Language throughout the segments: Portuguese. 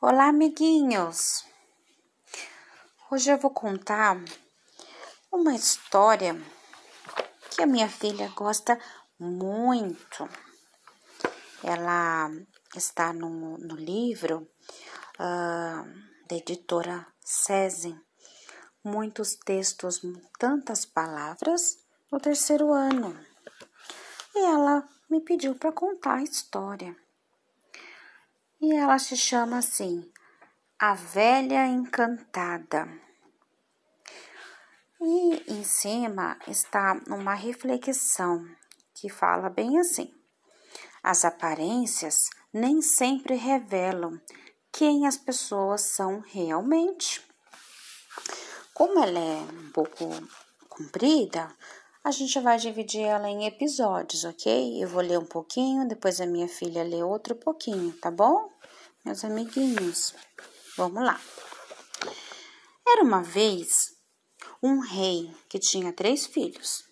Olá, amiguinhos! Hoje eu vou contar uma história que a minha filha gosta muito. Ela está no, no livro uh, da editora SESI, muitos textos, tantas palavras, no terceiro ano. E ela me pediu para contar a história e ela se chama assim, A Velha Encantada. E em cima está uma reflexão que fala bem assim: as aparências nem sempre revelam quem as pessoas são realmente. Como ela é um pouco comprida, a gente vai dividir ela em episódios, ok? Eu vou ler um pouquinho, depois a minha filha lê outro pouquinho, tá bom? Meus amiguinhos, vamos lá. Era uma vez um rei que tinha três filhos.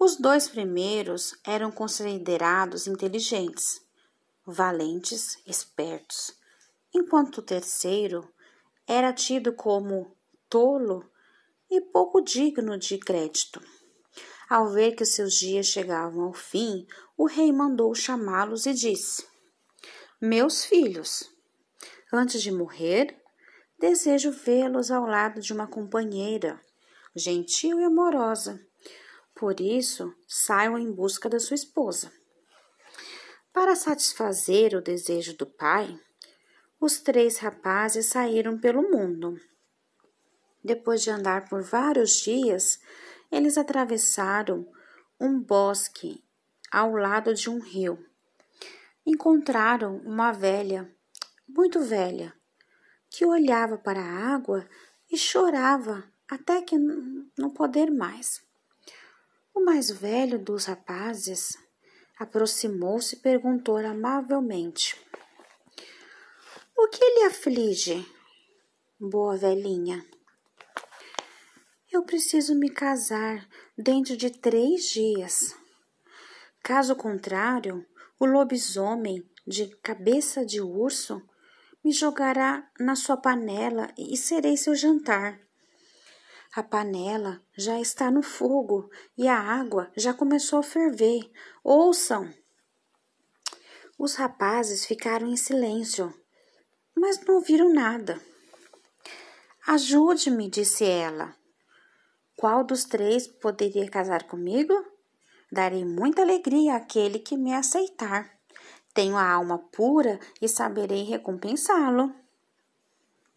Os dois primeiros eram considerados inteligentes, valentes, espertos, enquanto o terceiro era tido como tolo e pouco digno de crédito. Ao ver que seus dias chegavam ao fim, o rei mandou chamá-los e disse: Meus filhos, antes de morrer, desejo vê-los ao lado de uma companheira, gentil e amorosa. Por isso, saiam em busca da sua esposa. Para satisfazer o desejo do pai, os três rapazes saíram pelo mundo. Depois de andar por vários dias, eles atravessaram um bosque ao lado de um rio. Encontraram uma velha, muito velha, que olhava para a água e chorava até que não poder mais. O mais velho dos rapazes aproximou-se e perguntou amavelmente: O que lhe aflige, boa velhinha? Eu preciso me casar dentro de três dias. Caso contrário, o lobisomem de cabeça de urso me jogará na sua panela e serei seu jantar. A panela já está no fogo e a água já começou a ferver. Ouçam! Os rapazes ficaram em silêncio, mas não ouviram nada. Ajude-me, disse ela. Qual dos três poderia casar comigo? Darei muita alegria àquele que me aceitar. Tenho a alma pura e saberei recompensá-lo.